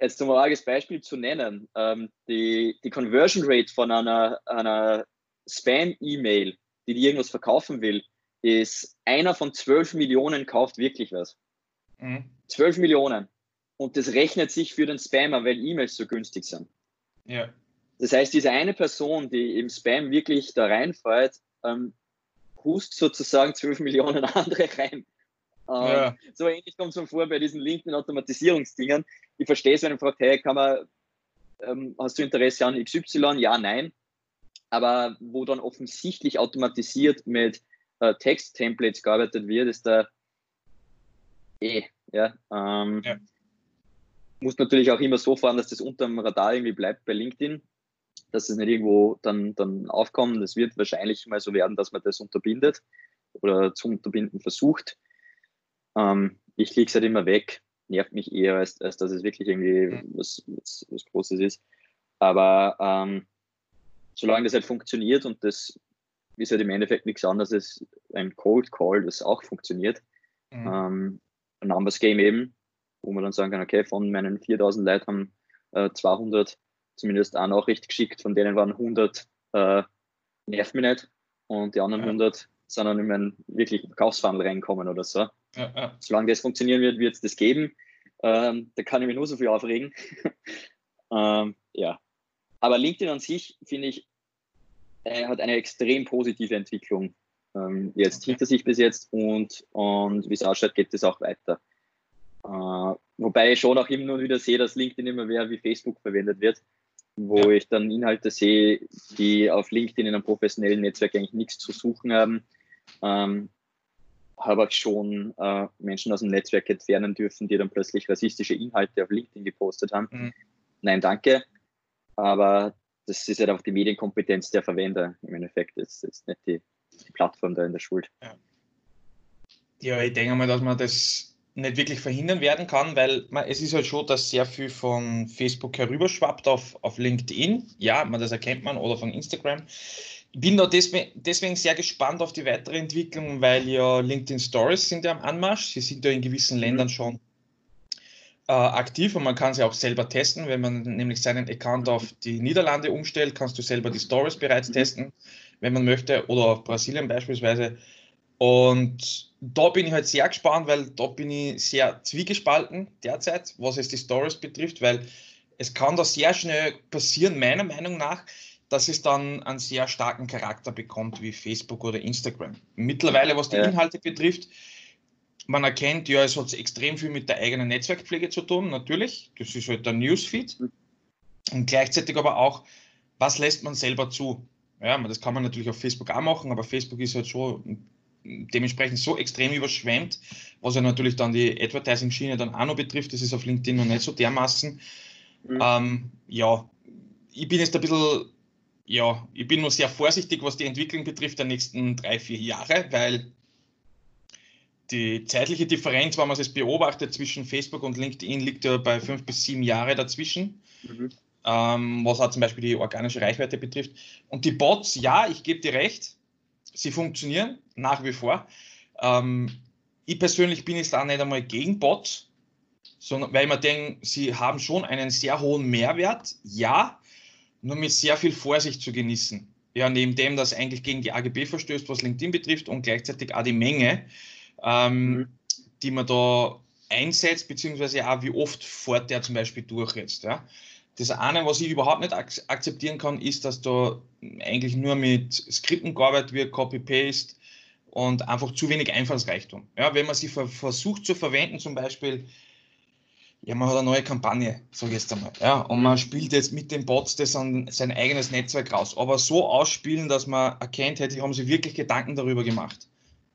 jetzt zum ein Beispiel zu nennen, ähm, die, die Conversion Rate von einer, einer Spam-E-Mail, die dir irgendwas verkaufen will, ist einer von 12 Millionen kauft wirklich was. Mhm. 12 Millionen. Und das rechnet sich für den Spammer, weil E-Mails so günstig sind. Ja. Das heißt, diese eine Person, die im Spam wirklich da reinfällt, ähm, hust sozusagen 12 Millionen andere rein. Ähm, ja. So ähnlich kommt es mir vor bei diesen LinkedIn-Automatisierungsdingern. Ich verstehe es, wenn man fragt, hey, kann man, ähm, hast du Interesse an XY? Ja, nein. Aber wo dann offensichtlich automatisiert mit äh, Text-Templates gearbeitet wird, ist da eh, ja. Ähm, ja. Muss natürlich auch immer so fahren, dass das unter dem Radar irgendwie bleibt bei LinkedIn, dass es nicht irgendwo dann, dann aufkommt. Das wird wahrscheinlich mal so werden, dass man das unterbindet oder zu unterbinden versucht. Ähm, ich klicke es halt immer weg, nervt mich eher, als, als dass es wirklich irgendwie was, was, was Großes ist. Aber ähm, solange das halt funktioniert und das ist halt im Endeffekt nichts anderes als ein Cold Call, das auch funktioniert. Mhm. Ähm, ein Numbers Game eben, wo man dann sagen kann, okay, von meinen 4000 Leuten haben äh, 200 zumindest eine Nachricht geschickt, von denen waren 100 äh, nervt mich nicht und die anderen ja. 100 sind dann in meinen wirklichen Verkaufsfunnel reinkommen oder so. Ja, ja. Solange das funktionieren wird, wird es das geben. Ähm, da kann ich mich nur so viel aufregen. ähm, ja. Aber LinkedIn an sich, finde ich, äh, hat eine extrem positive Entwicklung ähm, jetzt hinter sich bis jetzt und, und wie es ausschaut, geht es auch weiter. Äh, wobei ich schon auch immer wieder sehe, dass LinkedIn immer mehr wie Facebook verwendet wird, wo ich dann Inhalte sehe, die auf LinkedIn in einem professionellen Netzwerk eigentlich nichts zu suchen haben. Ähm, habe auch schon äh, Menschen aus dem Netzwerk entfernen dürfen, die dann plötzlich rassistische Inhalte auf LinkedIn gepostet haben. Mhm. Nein, danke. Aber das ist halt auch die Medienkompetenz der Verwender im Endeffekt. Das ist nicht die, die Plattform da in der Schuld. Ja. ja, ich denke mal, dass man das nicht wirklich verhindern werden kann, weil man, es ist halt schon, dass sehr viel von Facebook herüberschwappt auf, auf LinkedIn. Ja, man, das erkennt man, oder von Instagram. Ich bin da deswegen sehr gespannt auf die weitere Entwicklung, weil ja LinkedIn Stories sind ja am Anmarsch. Sie sind ja in gewissen mhm. Ländern schon äh, aktiv und man kann sie auch selber testen. Wenn man nämlich seinen Account auf die Niederlande umstellt, kannst du selber die Stories bereits mhm. testen, wenn man möchte, oder auf Brasilien beispielsweise. Und da bin ich halt sehr gespannt, weil da bin ich sehr zwiegespalten derzeit, was es die Stories betrifft, weil es kann da sehr schnell passieren, meiner Meinung nach, dass es dann einen sehr starken Charakter bekommt wie Facebook oder Instagram. Mittlerweile, was die. Inhalte betrifft, man erkennt, ja, es hat extrem viel mit der eigenen Netzwerkpflege zu tun, natürlich. Das ist halt der Newsfeed. Und gleichzeitig aber auch, was lässt man selber zu? Ja, das kann man natürlich auf Facebook auch machen, aber Facebook ist halt schon dementsprechend so extrem überschwemmt, was ja natürlich dann die Advertising-Schiene dann auch noch betrifft. Das ist auf LinkedIn noch nicht so dermaßen. Mhm. Ähm, ja, ich bin jetzt ein bisschen ja, ich bin nur sehr vorsichtig, was die Entwicklung betrifft der nächsten drei, vier Jahre, weil die zeitliche Differenz, wenn man es beobachtet, zwischen Facebook und LinkedIn liegt ja bei fünf bis sieben Jahre dazwischen. Mhm. Ähm, was auch zum Beispiel die organische Reichweite betrifft. Und die Bots, ja, ich gebe dir recht, sie funktionieren nach wie vor. Ähm, ich persönlich bin jetzt auch nicht einmal gegen Bots, sondern weil mir denke, sie haben schon einen sehr hohen Mehrwert, ja, nur mit sehr viel Vorsicht zu genießen. Ja, neben dem, dass eigentlich gegen die AGB verstößt, was LinkedIn betrifft und gleichzeitig auch die Menge, ähm, mhm. die man da einsetzt, beziehungsweise auch wie oft fährt der zum Beispiel durch jetzt. Ja. Das eine, was ich überhaupt nicht ak akzeptieren kann, ist, dass da eigentlich nur mit Skripten gearbeitet wird, Copy-Paste und einfach zu wenig Einfallsreichtum. Ja, wenn man sie versucht zu verwenden, zum Beispiel ja, man hat eine neue Kampagne, sage ich jetzt einmal. Ja, und man spielt jetzt mit den Bots das an sein eigenes Netzwerk raus. Aber so ausspielen, dass man erkennt, hätte, haben sie wirklich Gedanken darüber gemacht.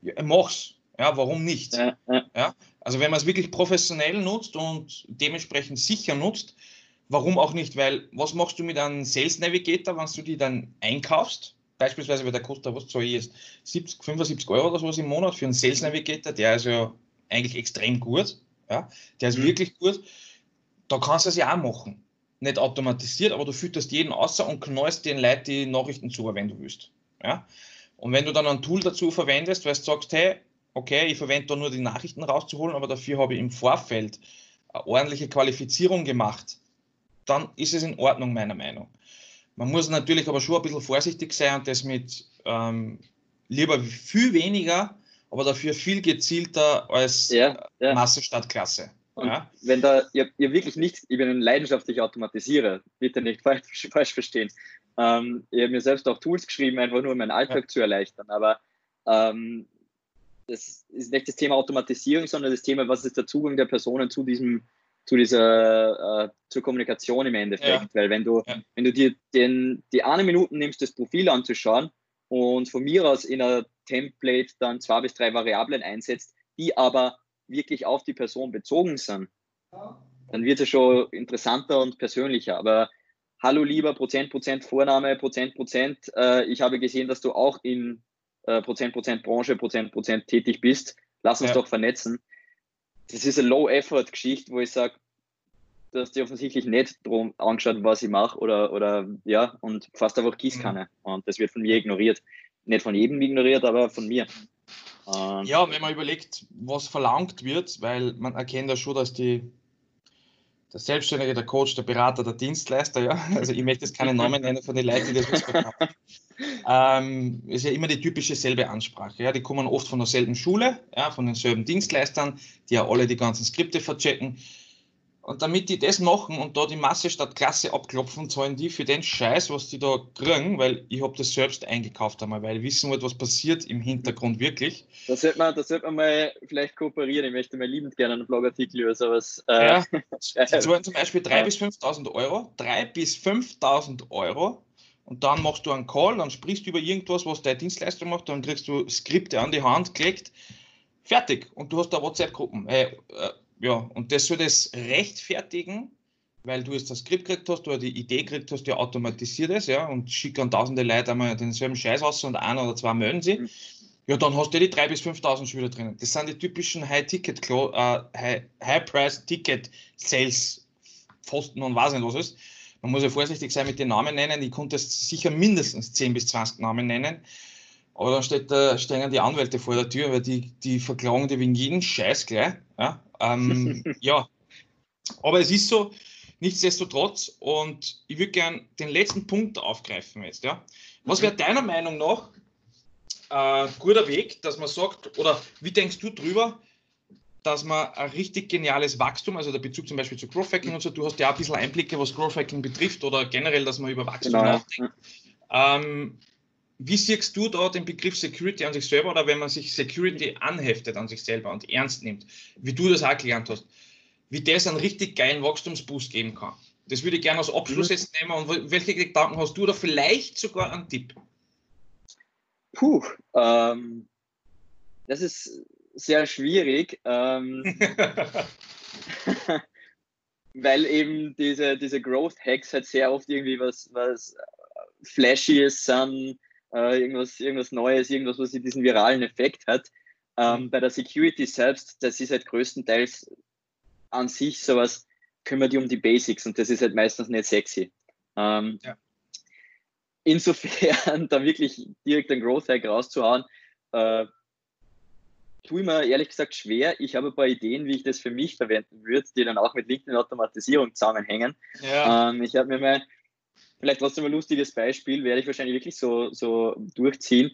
Ja, mach's. Ja, warum nicht? Ja also wenn man es wirklich professionell nutzt und dementsprechend sicher nutzt, warum auch nicht? Weil was machst du mit einem Sales Navigator, wenn du die dann einkaufst? Beispielsweise, weil der kostet, was zahle ich jetzt? 70, 75 Euro oder sowas im Monat für einen Sales Navigator, der ist ja eigentlich extrem gut. Ja? Der ist mhm. wirklich gut. Da kannst du es ja auch machen. Nicht automatisiert, aber du fütterst jeden außer und knallst den Leuten die Nachrichten zu, wenn du willst. Ja? Und wenn du dann ein Tool dazu verwendest, weil du sagst, hey, okay, ich verwende da nur die Nachrichten rauszuholen, aber dafür habe ich im Vorfeld eine ordentliche Qualifizierung gemacht, dann ist es in Ordnung, meiner Meinung. Man muss natürlich aber schon ein bisschen vorsichtig sein und das mit ähm, lieber viel weniger, aber dafür viel gezielter als ja, ja. Masse statt Klasse. Ja. Wenn da, ihr, ihr, wirklich nicht, ich bin ein leidenschaftlicher Automatisierer, bitte nicht falsch, falsch verstehen. Ähm, ich habe mir selbst auch Tools geschrieben, einfach nur um meinen Alltag ja. zu erleichtern. Aber ähm, das ist nicht das Thema Automatisierung, sondern das Thema, was ist der Zugang der Personen zu diesem, zu dieser, äh, zur Kommunikation im Endeffekt. Ja. Weil wenn du, ja. wenn du dir den, die eine Minute nimmst, das Profil anzuschauen und von mir aus in einer Template dann zwei bis drei Variablen einsetzt, die aber wirklich auf die Person bezogen sind, dann wird es schon interessanter und persönlicher. Aber hallo lieber Prozent, Prozent Vorname, Prozent, Prozent, äh, ich habe gesehen, dass du auch in äh, Prozent, Prozent Branche, Prozent, Prozent tätig bist. Lass uns ja. doch vernetzen. Das ist eine Low-Effort-Geschichte, wo ich sage, du hast dir offensichtlich nicht drum angeschaut, was ich mache oder, oder ja, und fast einfach Gießkanne. Mhm. Und das wird von mir ignoriert. Nicht von jedem ignoriert, aber von mir. Ähm, ja, wenn man überlegt, was verlangt wird, weil man erkennt ja schon, dass die der Selbstständige, der Coach, der Berater, der Dienstleister, ja, also ich möchte jetzt keine Namen nennen von den Leuten, die das haben, ähm, ist ja immer die typische selbe Ansprache. Ja, die kommen oft von derselben Schule, ja, von denselben Dienstleistern, die ja alle die ganzen Skripte verchecken. Und damit die das machen und da die Masse statt Klasse abklopfen, zahlen die für den Scheiß, was die da kriegen, weil ich habe das selbst eingekauft einmal, weil ich wissen wollte, was passiert im Hintergrund wirklich. Da sollte man, das sollte man mal vielleicht kooperieren. Ich möchte mal liebend gerne einen Blogartikel über sowas. Äh, ja, die zahlen zum Beispiel 3.000 ja. bis 5.000 Euro. 3.000 bis 5.000 Euro. Und dann machst du einen Call, dann sprichst du über irgendwas, was deine Dienstleister macht, dann kriegst du Skripte an die Hand gelegt. Fertig. Und du hast da WhatsApp-Gruppen. Hey, äh, ja, und das soll das rechtfertigen, weil du jetzt das Skript gekriegt hast oder die Idee gekriegt hast, ja, automatisiert es, ja, und schick an tausende Leute einmal denselben Scheiß aus und ein oder zwei melden sie. Ja, dann hast du die 3.000 bis 5.000 schon wieder drinnen. Das sind die typischen High-Ticket, äh, Pfosten und was nicht was ist. Man muss ja vorsichtig sein mit den Namen nennen. Ich konnte sicher mindestens 10 bis 20 Namen nennen. Aber dann steht, da, stehen die Anwälte vor der Tür, weil die, die verklagen die wegen jeden Scheiß gleich. Ja, ähm, ja. aber es ist so, nichtsdestotrotz, und ich würde gerne den letzten Punkt aufgreifen jetzt. Ja. Was wäre deiner Meinung nach ein äh, guter Weg, dass man sagt, oder wie denkst du drüber, dass man ein richtig geniales Wachstum, also der Bezug zum Beispiel zu Growth Hacking und so, du hast ja ein bisschen Einblicke, was Growth Hacking betrifft oder generell, dass man über Wachstum genau. nachdenkt. Ähm, wie siehst du da den Begriff Security an sich selber oder wenn man sich Security anheftet an sich selber und ernst nimmt, wie du das auch gelernt hast, wie das einen richtig geilen Wachstumsboost geben kann? Das würde ich gerne als Abschluss mhm. jetzt nehmen. Und welche Gedanken hast du oder vielleicht sogar einen Tipp? Puh, ähm, das ist sehr schwierig, ähm, weil eben diese, diese Growth Hacks halt sehr oft irgendwie was, was Flashyes sind, äh, irgendwas, irgendwas Neues, irgendwas, was diesen viralen Effekt hat. Ähm, mhm. Bei der Security selbst, das ist halt größtenteils an sich sowas, kümmert die um die Basics und das ist halt meistens nicht sexy. Ähm, ja. Insofern da wirklich direkt einen Growth Hack rauszuhauen, äh, tue ich mir ehrlich gesagt schwer. Ich habe ein paar Ideen, wie ich das für mich verwenden würde, die dann auch mit LinkedIn-Automatisierung zusammenhängen. Ja. Ähm, ich habe mir mal vielleicht trotzdem ein lustiges Beispiel, werde ich wahrscheinlich wirklich so, so durchziehen.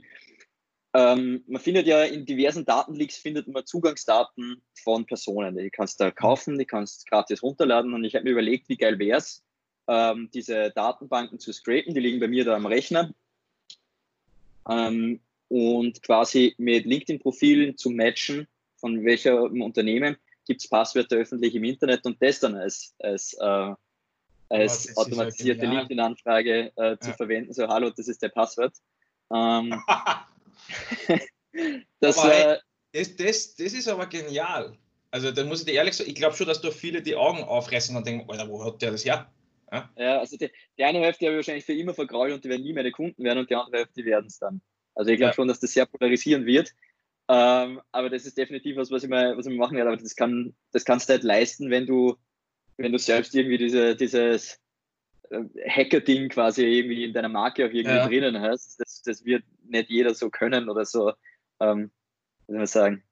Ähm, man findet ja in diversen Datenleaks findet man Zugangsdaten von Personen. Die kannst du kaufen, die kannst du gratis runterladen und ich habe mir überlegt, wie geil wäre es, ähm, diese Datenbanken zu scrapen. Die liegen bei mir da am Rechner. Ähm, und quasi mit LinkedIn-Profilen zu matchen, von welchem Unternehmen gibt es Passwörter öffentlich im Internet und das dann als, als äh, als automatisierte LinkedIn-Anfrage äh, zu ja. verwenden. So, hallo, das ist der Passwort. Ähm, das, aber, äh, das, das, das ist aber genial. Also da muss ich dir ehrlich sagen, ich glaube schon, dass da viele die Augen aufreißen und denken, Alter, wo hat der das her? Ja, ja also die, die, eine Hälfte habe ich wahrscheinlich für immer vergrault und die werden nie meine Kunden werden und die andere Hälfte werden es dann. Also ich glaube ja. schon, dass das sehr polarisieren wird. Ähm, aber das ist definitiv was, was ich mal, was ich mal machen werde. Aber das, kann, das kannst du halt leisten, wenn du wenn du selbst irgendwie diese, dieses äh, Hacker-Ding quasi irgendwie in deiner Marke auch irgendwie ja. drinnen hast, das, das wird nicht jeder so können oder so, ähm, wie soll man sagen,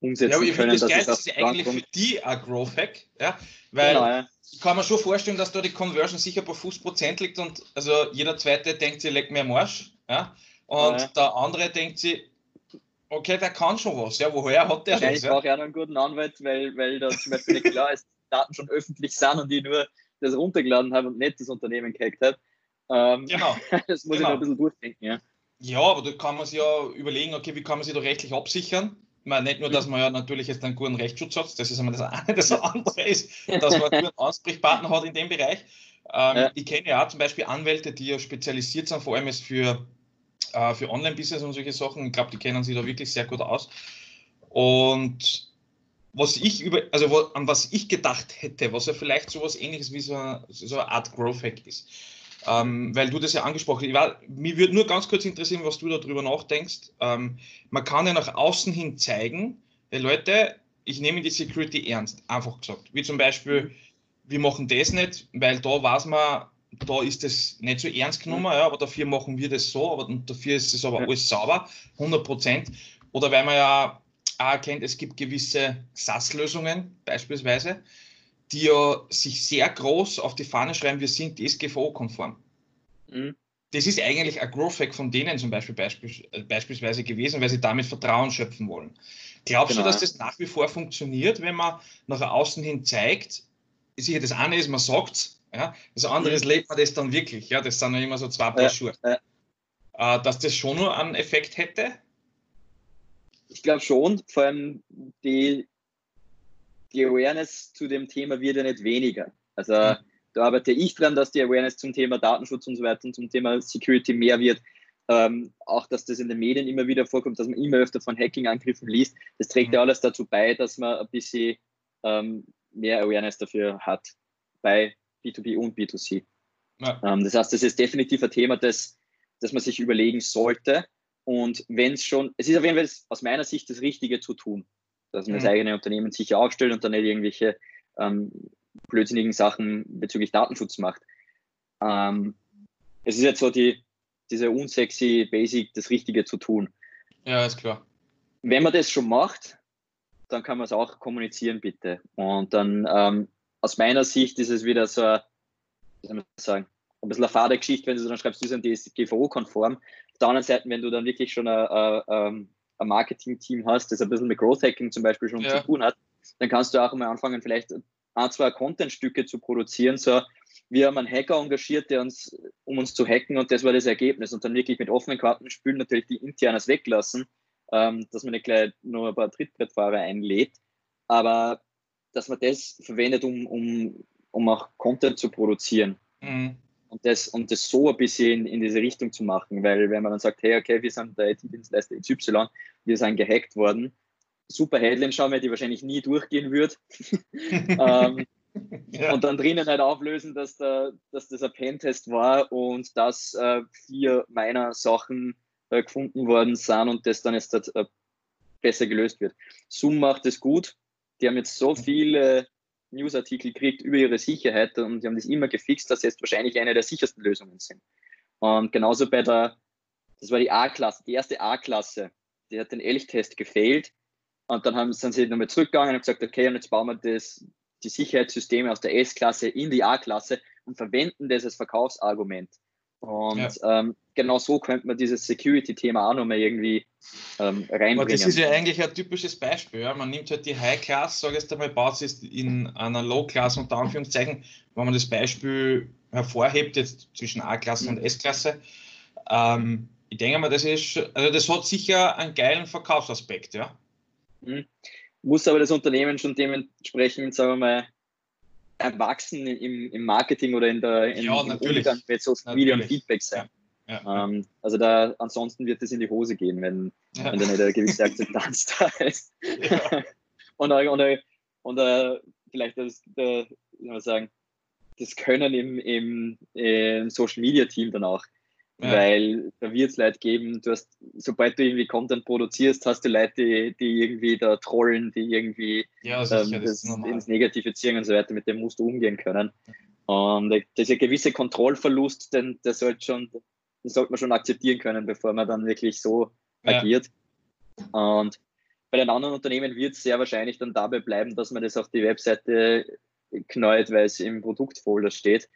umsetzen ja, aber ich können. Das, geil, das ist eigentlich für die ein Growth Hack, ja, weil genau, ja. ich kann mir schon vorstellen, dass da die Conversion sicher bei 50% liegt und also jeder Zweite denkt sich, leck mir am Arsch, ja, und ja. der andere denkt sich, okay, der kann schon was, ja, woher hat der das? Ich brauche ja noch einen guten Anwalt, weil, weil da zum Beispiel nicht klar ist, Daten schon öffentlich sind und die nur das runtergeladen haben und nicht das Unternehmen gehackt hat. Ähm, genau. Das muss genau. ich noch ein bisschen durchdenken, ja. Ja, aber da kann man sich ja überlegen, okay, wie kann man sich da rechtlich absichern? Ich meine, nicht nur, dass man ja natürlich jetzt einen guten Rechtsschutz hat, das ist einmal das eine, das andere ist, dass man einen guten Ansprechpartner hat in dem Bereich. Ähm, ja. Ich kenne ja auch zum Beispiel Anwälte, die ja spezialisiert sind, vor allem jetzt für, äh, für Online-Business und solche Sachen. Ich glaube, die kennen sich da wirklich sehr gut aus. Und was ich über, also wo, an was ich gedacht hätte, was ja vielleicht sowas ähnliches wie so eine, so eine Art Growth Hack ist. Ähm, weil du das ja angesprochen hast. Mir würde nur ganz kurz interessieren, was du darüber nachdenkst. Ähm, man kann ja nach außen hin zeigen, hey Leute, ich nehme die Security ernst, einfach gesagt. Wie zum Beispiel, wir machen das nicht, weil da weiß man, da ist das nicht so ernst genommen, ja, aber dafür machen wir das so, aber dafür ist es aber alles sauber, 100 Prozent. Oder weil man ja auch erkennt, es gibt gewisse SaaS-Lösungen beispielsweise, die ja sich sehr groß auf die Fahne schreiben, wir sind DSGVO-konform. Mhm. Das ist eigentlich ein Growth Hack von denen zum Beispiel äh, beispielsweise gewesen, weil sie damit Vertrauen schöpfen wollen. Glaubst genau. du, dass das nach wie vor funktioniert, wenn man nach außen hin zeigt, sicher das eine ist, man sagt ja, das andere ist, mhm. lebt man das dann wirklich, ja, das sind ja immer so zwei Paar Schuhe. Ja, ja. Äh, dass das schon nur einen Effekt hätte? Ich glaube schon, vor allem die die Awareness zu dem Thema wird ja nicht weniger. Also mhm. da arbeite ich dran, dass die Awareness zum Thema Datenschutz und so weiter und zum Thema Security mehr wird. Ähm, auch, dass das in den Medien immer wieder vorkommt, dass man immer öfter von Hacking-Angriffen liest. Das trägt mhm. ja alles dazu bei, dass man ein bisschen ähm, mehr Awareness dafür hat bei B2B und B2C. Ja. Ähm, das heißt, das ist definitiv ein Thema, das, das man sich überlegen sollte. Und wenn es schon, es ist auf jeden Fall aus meiner Sicht das Richtige zu tun dass man mhm. das eigene Unternehmen sicher aufstellt und dann nicht irgendwelche ähm, blödsinnigen Sachen bezüglich Datenschutz macht. Ähm, es ist jetzt so die, diese unsexy Basic, das Richtige zu tun. Ja, ist klar. Wenn man das schon macht, dann kann man es auch kommunizieren, bitte. Und dann ähm, aus meiner Sicht ist es wieder so, wie soll man sagen, ein bisschen eine fade Geschichte, wenn du dann schreibst, du sind DSGVO-konform. Auf der anderen Seite, wenn du dann wirklich schon ähm, ein Marketing-Team hast, das ein bisschen mit Growth Hacking zum Beispiel schon ja. zu tun hat, dann kannst du auch mal anfangen, vielleicht ein, zwei Content-Stücke zu produzieren. So, wir haben einen Hacker engagiert, der uns, um uns zu hacken und das war das Ergebnis. Und dann wirklich mit offenen Karten spielen, natürlich die internes weglassen, ähm, dass man nicht gleich nur ein paar Trittbrettfahrer einlädt, aber dass man das verwendet, um, um, um auch Content zu produzieren. Mhm und das, und das so ein bisschen in, diese Richtung zu machen, weil wenn man dann sagt, hey, okay, wir sind der IT-Dienstleister XY, wir sind gehackt worden, super Headline schauen wir, die wahrscheinlich nie durchgehen wird. ähm, ja. Und dann drinnen halt auflösen, dass, da, dass das ein Pentest war und dass äh, vier meiner Sachen äh, gefunden worden sind und das dann jetzt äh, besser gelöst wird. Zoom macht es gut. Die haben jetzt so viele Newsartikel kriegt über ihre Sicherheit und die haben das immer gefixt, dass jetzt wahrscheinlich eine der sichersten Lösungen sind. Und genauso bei der, das war die A-Klasse, die erste A-Klasse, die hat den Elchtest gefailt und dann haben, sind sie nochmal zurückgegangen und gesagt, okay, und jetzt bauen wir das, die Sicherheitssysteme aus der S-Klasse in die A-Klasse und verwenden das als Verkaufsargument. Und ja. ähm, genau so könnte man dieses Security-Thema auch nochmal irgendwie ähm, reinbringen. Aber das ist ja eigentlich ein typisches Beispiel. Ja? Man nimmt halt die High-Class, sage ich jetzt einmal, baut es in einer Low-Class unter Anführungszeichen, wenn man das Beispiel hervorhebt, jetzt zwischen A-Klasse mhm. und S-Klasse. Ähm, ich denke mal, das ist, also das hat sicher einen geilen Verkaufsaspekt, ja. Mhm. Muss aber das Unternehmen schon dementsprechend, sagen wir mal, erwachsen im, im Marketing oder in der in, ja, im Umgang mit Social Media und Feedback sein. Ja, ja. Ähm, also da ansonsten wird es in die Hose gehen, wenn, wenn da nicht eine gewisse Akzeptanz da ist. und und, und uh, vielleicht das, der, wie soll sagen, das Können im, im, im Social Media Team dann auch ja. Weil da wird es Leute geben, du hast, sobald du irgendwie Content produzierst, hast du Leute, die, die irgendwie da trollen, die irgendwie ja, sicher, ähm, das, ins Negative ziehen und so weiter, mit dem musst du umgehen können. Und dieser gewisse Kontrollverlust, den, der sollte schon, den sollte man schon akzeptieren können, bevor man dann wirklich so ja. agiert. Und bei den anderen Unternehmen wird es sehr wahrscheinlich dann dabei bleiben, dass man das auf die Webseite knallt, weil es im Produktfolder steht.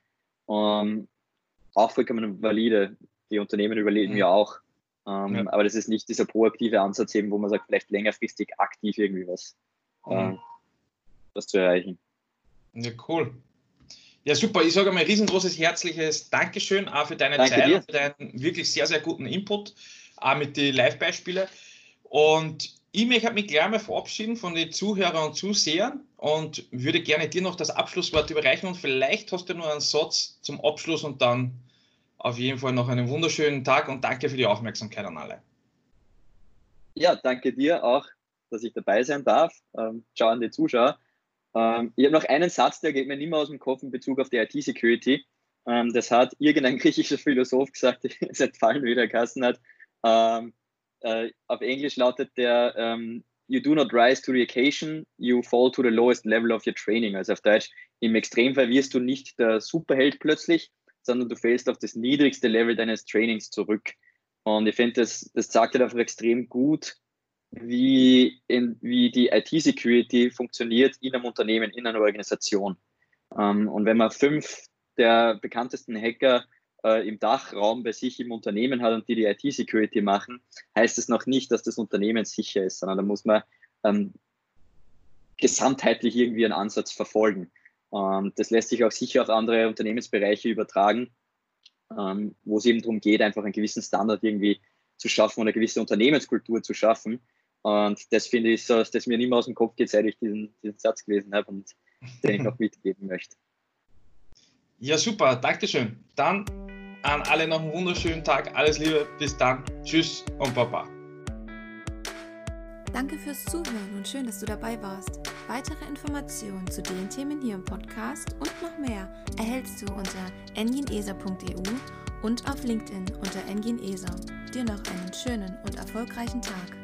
Um, ähm, auch vollkommen valide. Die Unternehmen überleben mhm. ja auch. Ähm, ja. Aber das ist nicht dieser proaktive Ansatz eben, wo man sagt, vielleicht längerfristig aktiv irgendwie was, mhm. äh, was zu erreichen. Ja, cool. Ja, super. Ich sage einmal ein riesengroßes herzliches Dankeschön auch für deine Danke Zeit dir. für deinen wirklich sehr, sehr guten Input, auch mit den Live-Beispielen. Und ich möchte mich gleich mal verabschieden von den Zuhörern und Zusehern und würde gerne dir noch das Abschlusswort überreichen und vielleicht hast du nur einen Satz zum Abschluss und dann auf jeden Fall noch einen wunderschönen Tag und danke für die Aufmerksamkeit an alle. Ja, danke dir auch, dass ich dabei sein darf. Ähm, ciao an die Zuschauer. Ähm, ich habe noch einen Satz, der geht mir nicht mehr aus dem Kopf in Bezug auf die IT-Security. Ähm, das hat irgendein griechischer Philosoph gesagt, der jetzt entfallen wieder Kassen hat. Ähm, äh, auf Englisch lautet der ähm, You do not rise to the occasion, you fall to the lowest level of your training. Also auf Deutsch, im Extremfall wirst du nicht der Superheld plötzlich, sondern du fällst auf das niedrigste Level deines Trainings zurück. Und ich finde, das, das sagt halt einfach extrem gut, wie, in, wie die IT-Security funktioniert in einem Unternehmen, in einer Organisation. Ähm, und wenn man fünf der bekanntesten Hacker äh, im Dachraum bei sich im Unternehmen hat und die die IT-Security machen, heißt es noch nicht, dass das Unternehmen sicher ist, sondern da muss man ähm, gesamtheitlich irgendwie einen Ansatz verfolgen. Ähm, das lässt sich auch sicher auf andere Unternehmensbereiche übertragen, ähm, wo es eben darum geht, einfach einen gewissen Standard irgendwie zu schaffen und eine gewisse Unternehmenskultur zu schaffen. Und das finde ich so, dass mir nicht mehr aus dem Kopf geht, seit ich diesen, diesen Satz gelesen habe und den ich noch mitgeben möchte. Ja, super, Dankeschön. Dann an alle noch einen wunderschönen Tag. Alles Liebe, bis dann. Tschüss und Baba. Danke fürs Zuhören und schön, dass du dabei warst. Weitere Informationen zu den Themen hier im Podcast und noch mehr erhältst du unter engineser.eu und auf LinkedIn unter engineser. Dir noch einen schönen und erfolgreichen Tag.